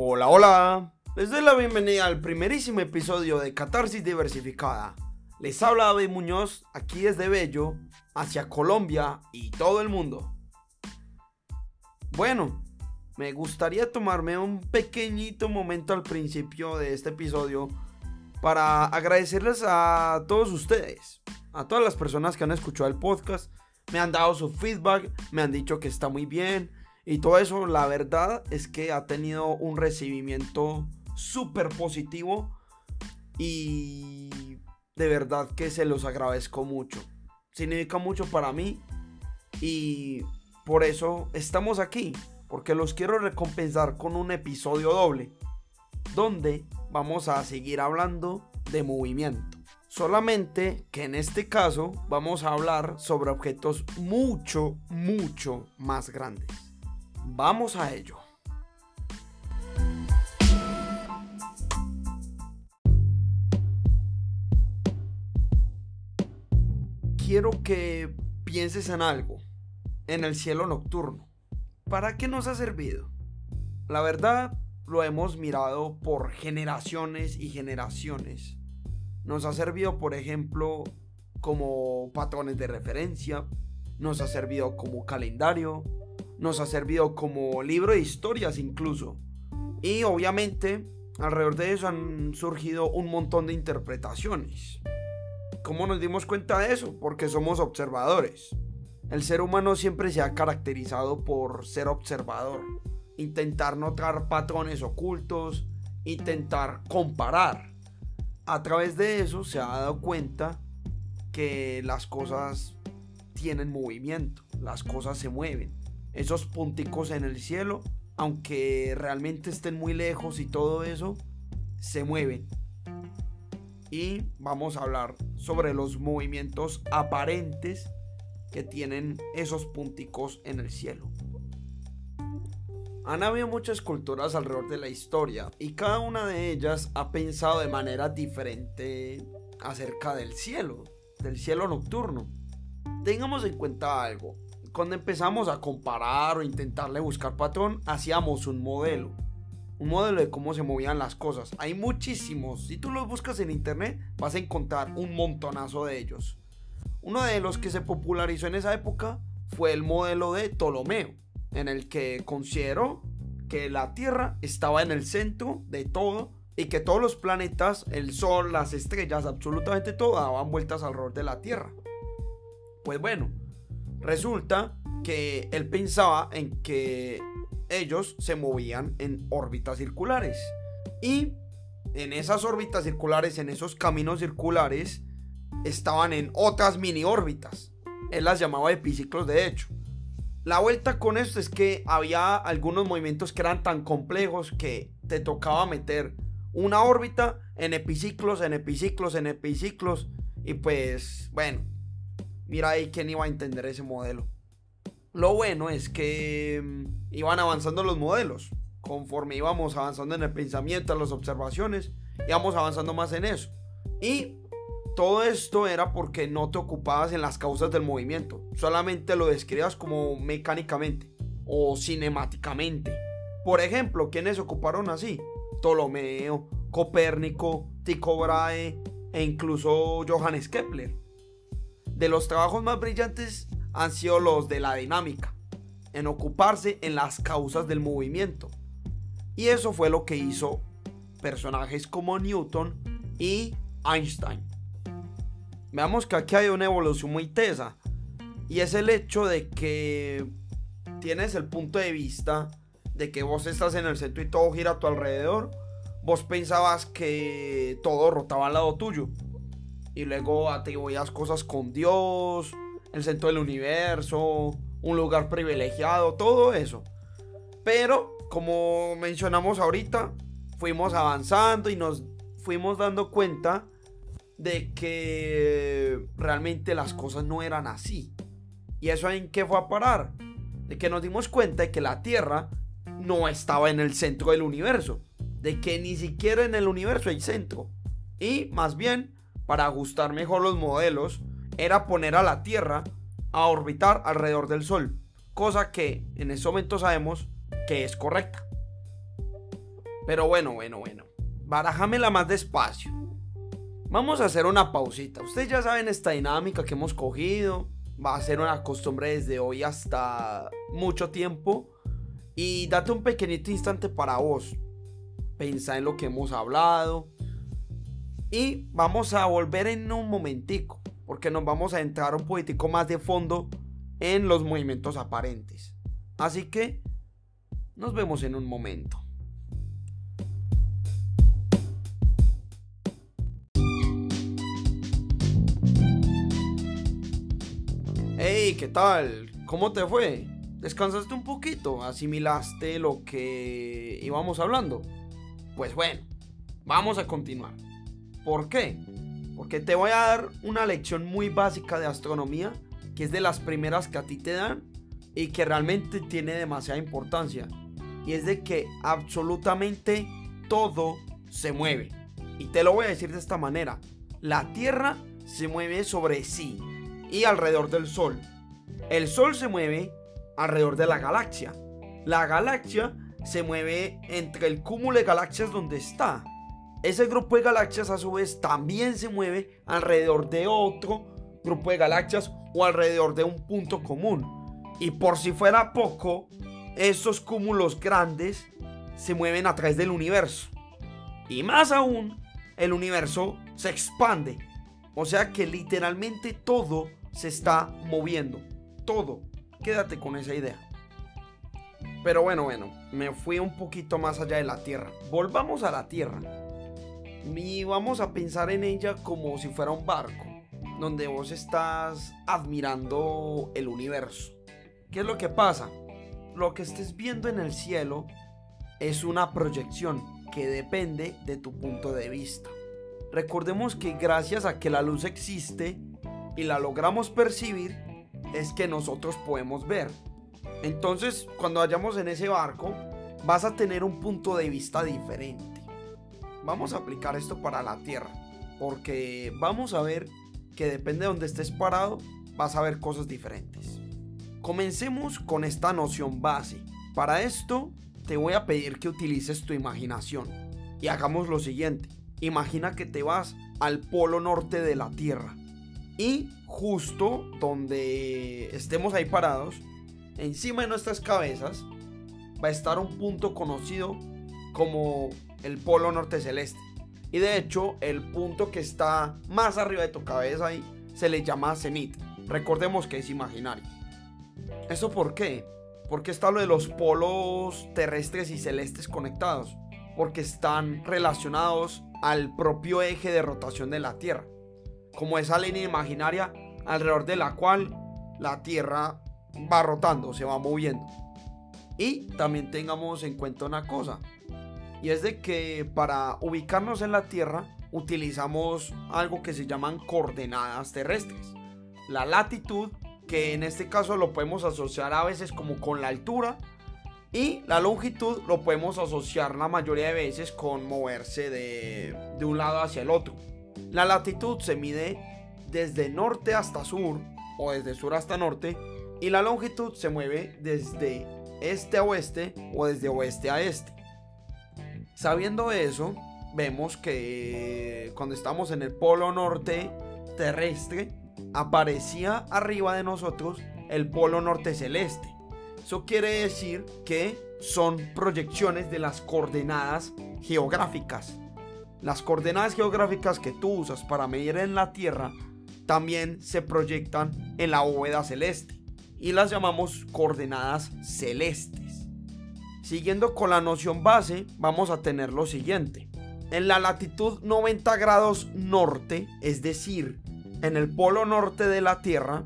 Hola, hola. Les doy la bienvenida al primerísimo episodio de Catarsis Diversificada. Les habla David Muñoz, aquí desde Bello, hacia Colombia y todo el mundo. Bueno, me gustaría tomarme un pequeñito momento al principio de este episodio para agradecerles a todos ustedes, a todas las personas que han escuchado el podcast, me han dado su feedback, me han dicho que está muy bien y todo eso, la verdad es que ha tenido un recibimiento súper positivo y de verdad que se los agradezco mucho. Significa mucho para mí y por eso estamos aquí, porque los quiero recompensar con un episodio doble, donde vamos a seguir hablando de movimiento. Solamente que en este caso vamos a hablar sobre objetos mucho, mucho más grandes. Vamos a ello. Quiero que pienses en algo, en el cielo nocturno. ¿Para qué nos ha servido? La verdad, lo hemos mirado por generaciones y generaciones. Nos ha servido, por ejemplo, como patrones de referencia, nos ha servido como calendario, nos ha servido como libro de historias incluso. Y obviamente, alrededor de eso han surgido un montón de interpretaciones. ¿Cómo nos dimos cuenta de eso? Porque somos observadores. El ser humano siempre se ha caracterizado por ser observador, intentar notar patrones ocultos, intentar comparar. A través de eso se ha dado cuenta que las cosas tienen movimiento, las cosas se mueven. Esos punticos en el cielo, aunque realmente estén muy lejos y todo eso, se mueven. Y vamos a hablar sobre los movimientos aparentes que tienen esos punticos en el cielo. Han habido muchas culturas alrededor de la historia y cada una de ellas ha pensado de manera diferente acerca del cielo, del cielo nocturno. Tengamos en cuenta algo, cuando empezamos a comparar o intentarle buscar patrón, hacíamos un modelo. Un modelo de cómo se movían las cosas. Hay muchísimos. Si tú los buscas en internet, vas a encontrar un montonazo de ellos. Uno de los que se popularizó en esa época fue el modelo de Ptolomeo en el que consideró que la Tierra estaba en el centro de todo y que todos los planetas, el Sol, las estrellas, absolutamente todo daban vueltas alrededor de la Tierra. Pues bueno, resulta que él pensaba en que ellos se movían en órbitas circulares y en esas órbitas circulares, en esos caminos circulares, estaban en otras mini órbitas. Él las llamaba epiciclos de hecho. La vuelta con esto es que había algunos movimientos que eran tan complejos que te tocaba meter una órbita en epiciclos, en epiciclos, en epiciclos. Y pues, bueno, mira ahí quién iba a entender ese modelo. Lo bueno es que mm, iban avanzando los modelos. Conforme íbamos avanzando en el pensamiento, en las observaciones, íbamos avanzando más en eso. Y todo esto era porque no te ocupabas en las causas del movimiento, solamente lo describías como mecánicamente o cinemáticamente. Por ejemplo, ¿quiénes ocuparon así? Ptolomeo, Copérnico, Tycho Brahe e incluso Johannes Kepler. De los trabajos más brillantes han sido los de la dinámica, en ocuparse en las causas del movimiento. Y eso fue lo que hizo personajes como Newton y Einstein. Veamos que aquí hay una evolución muy tesa. Y es el hecho de que tienes el punto de vista de que vos estás en el centro y todo gira a tu alrededor. Vos pensabas que todo rotaba al lado tuyo. Y luego atribuías cosas con Dios, el centro del universo, un lugar privilegiado, todo eso. Pero, como mencionamos ahorita, fuimos avanzando y nos fuimos dando cuenta de que realmente las cosas no eran así. ¿Y eso en qué fue a parar? De que nos dimos cuenta de que la Tierra no estaba en el centro del universo. De que ni siquiera en el universo hay centro. Y más bien, para ajustar mejor los modelos, era poner a la Tierra a orbitar alrededor del Sol. Cosa que en ese momento sabemos que es correcta. Pero bueno, bueno, bueno. Barájamela más despacio. Vamos a hacer una pausita. Ustedes ya saben esta dinámica que hemos cogido. Va a ser una costumbre desde hoy hasta mucho tiempo. Y date un pequeñito instante para vos. Pensa en lo que hemos hablado. Y vamos a volver en un momentico. Porque nos vamos a entrar un poquitico más de fondo en los movimientos aparentes. Así que nos vemos en un momento. Hey, ¿qué tal? ¿Cómo te fue? ¿Descansaste un poquito? ¿Asimilaste lo que íbamos hablando? Pues bueno, vamos a continuar. ¿Por qué? Porque te voy a dar una lección muy básica de astronomía, que es de las primeras que a ti te dan y que realmente tiene demasiada importancia. Y es de que absolutamente todo se mueve. Y te lo voy a decir de esta manera. La Tierra se mueve sobre sí y alrededor del Sol. El Sol se mueve alrededor de la galaxia. La galaxia se mueve entre el cúmulo de galaxias donde está. Ese grupo de galaxias a su vez también se mueve alrededor de otro grupo de galaxias o alrededor de un punto común. Y por si fuera poco, esos cúmulos grandes se mueven a través del universo. Y más aún, el universo se expande. O sea que literalmente todo se está moviendo. Todo. Quédate con esa idea. Pero bueno, bueno, me fui un poquito más allá de la Tierra. Volvamos a la Tierra. Y vamos a pensar en ella como si fuera un barco, donde vos estás admirando el universo. ¿Qué es lo que pasa? Lo que estés viendo en el cielo es una proyección que depende de tu punto de vista. Recordemos que gracias a que la luz existe y la logramos percibir, es que nosotros podemos ver. Entonces, cuando vayamos en ese barco, vas a tener un punto de vista diferente. Vamos a aplicar esto para la Tierra, porque vamos a ver que depende de donde estés parado, vas a ver cosas diferentes. Comencemos con esta noción base. Para esto, te voy a pedir que utilices tu imaginación y hagamos lo siguiente. Imagina que te vas al polo norte de la Tierra y justo donde estemos ahí parados, encima de nuestras cabezas, va a estar un punto conocido como el polo norte celeste. Y de hecho, el punto que está más arriba de tu cabeza ahí se le llama cenit. Recordemos que es imaginario. ¿Eso por qué? Porque está lo de los polos terrestres y celestes conectados. Porque están relacionados al propio eje de rotación de la Tierra. Como esa línea imaginaria alrededor de la cual la Tierra va rotando, se va moviendo. Y también tengamos en cuenta una cosa. Y es de que para ubicarnos en la Tierra utilizamos algo que se llaman coordenadas terrestres. La latitud, que en este caso lo podemos asociar a veces como con la altura. Y la longitud lo podemos asociar la mayoría de veces con moverse de, de un lado hacia el otro. La latitud se mide desde norte hasta sur o desde sur hasta norte y la longitud se mueve desde este a oeste o desde oeste a este. Sabiendo eso, vemos que cuando estamos en el polo norte terrestre, aparecía arriba de nosotros el polo norte celeste. Eso quiere decir que son proyecciones de las coordenadas geográficas. Las coordenadas geográficas que tú usas para medir en la Tierra también se proyectan en la bóveda celeste y las llamamos coordenadas celestes. Siguiendo con la noción base, vamos a tener lo siguiente. En la latitud 90 grados norte, es decir, en el polo norte de la Tierra,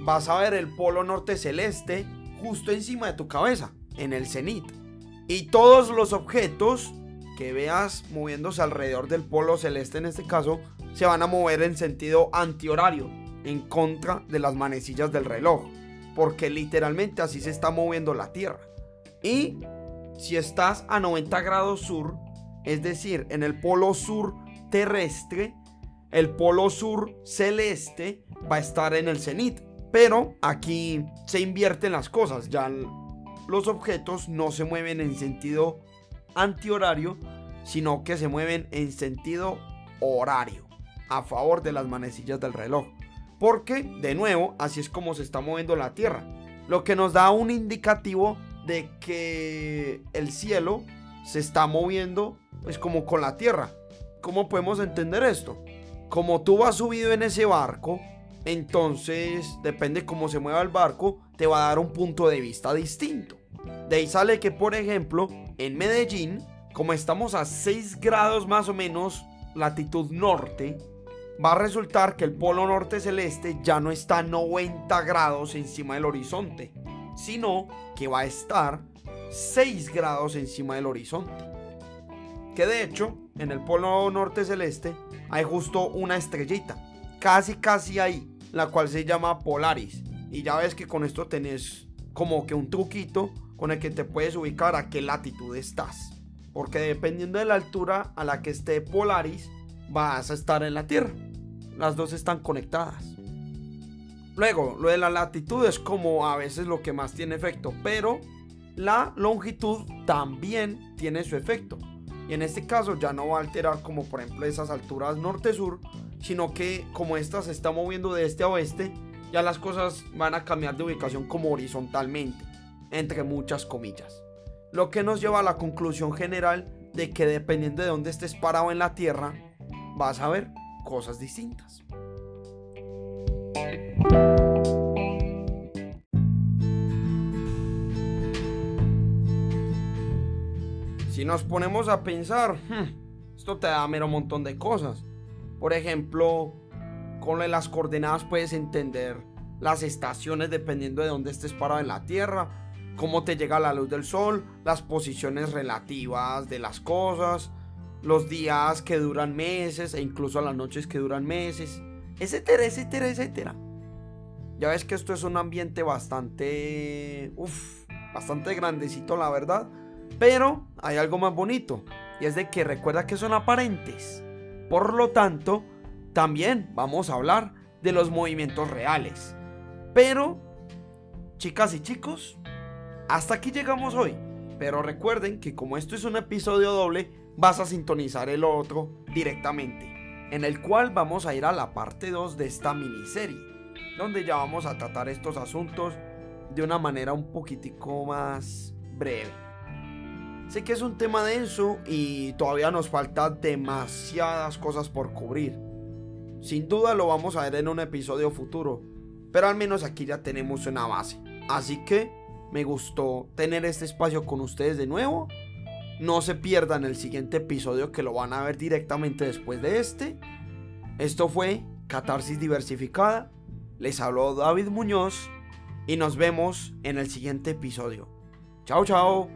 vas a ver el polo norte celeste justo encima de tu cabeza, en el cenit. Y todos los objetos que veas moviéndose alrededor del polo celeste en este caso se van a mover en sentido antihorario, en contra de las manecillas del reloj, porque literalmente así se está moviendo la Tierra. Y si estás a 90 grados sur, es decir, en el polo sur terrestre, el polo sur celeste va a estar en el cenit. Pero aquí se invierten las cosas, ya los objetos no se mueven en sentido antihorario, sino que se mueven en sentido horario, a favor de las manecillas del reloj. Porque, de nuevo, así es como se está moviendo la Tierra. Lo que nos da un indicativo de que el cielo se está moviendo, pues como con la Tierra. ¿Cómo podemos entender esto? Como tú vas subido en ese barco, entonces depende cómo se mueva el barco, te va a dar un punto de vista distinto. De ahí sale que, por ejemplo, en Medellín, como estamos a 6 grados más o menos latitud norte, va a resultar que el polo norte celeste ya no está a 90 grados encima del horizonte, sino que va a estar 6 grados encima del horizonte. Que de hecho, en el polo norte celeste hay justo una estrellita, casi casi ahí, la cual se llama Polaris. Y ya ves que con esto tenés como que un truquito con el que te puedes ubicar a qué latitud estás. Porque dependiendo de la altura a la que esté Polaris, vas a estar en la Tierra. Las dos están conectadas. Luego, lo de la latitud es como a veces lo que más tiene efecto, pero la longitud también tiene su efecto. Y en este caso ya no va a alterar como por ejemplo esas alturas norte-sur, sino que como esta se está moviendo de este a oeste, ya las cosas van a cambiar de ubicación como horizontalmente, entre muchas comillas. Lo que nos lleva a la conclusión general de que dependiendo de dónde estés parado en la Tierra, vas a ver cosas distintas. Si nos ponemos a pensar, hmm, esto te da mero montón de cosas. Por ejemplo, con las coordenadas puedes entender las estaciones dependiendo de dónde estés parado en la Tierra, cómo te llega la luz del sol, las posiciones relativas de las cosas, los días que duran meses e incluso las noches que duran meses, etcétera, etcétera, etcétera. Ya ves que esto es un ambiente bastante, uff, bastante grandecito la verdad, pero hay algo más bonito y es de que recuerda que son aparentes. Por lo tanto, también vamos a hablar de los movimientos reales. Pero, chicas y chicos, hasta aquí llegamos hoy. Pero recuerden que como esto es un episodio doble, vas a sintonizar el otro directamente, en el cual vamos a ir a la parte 2 de esta miniserie, donde ya vamos a tratar estos asuntos de una manera un poquitico más breve. Sé que es un tema denso y todavía nos falta demasiadas cosas por cubrir. Sin duda lo vamos a ver en un episodio futuro, pero al menos aquí ya tenemos una base. Así que me gustó tener este espacio con ustedes de nuevo no se pierdan el siguiente episodio que lo van a ver directamente después de este. Esto fue Catarsis Diversificada. Les habló David Muñoz y nos vemos en el siguiente episodio. Chao, chao.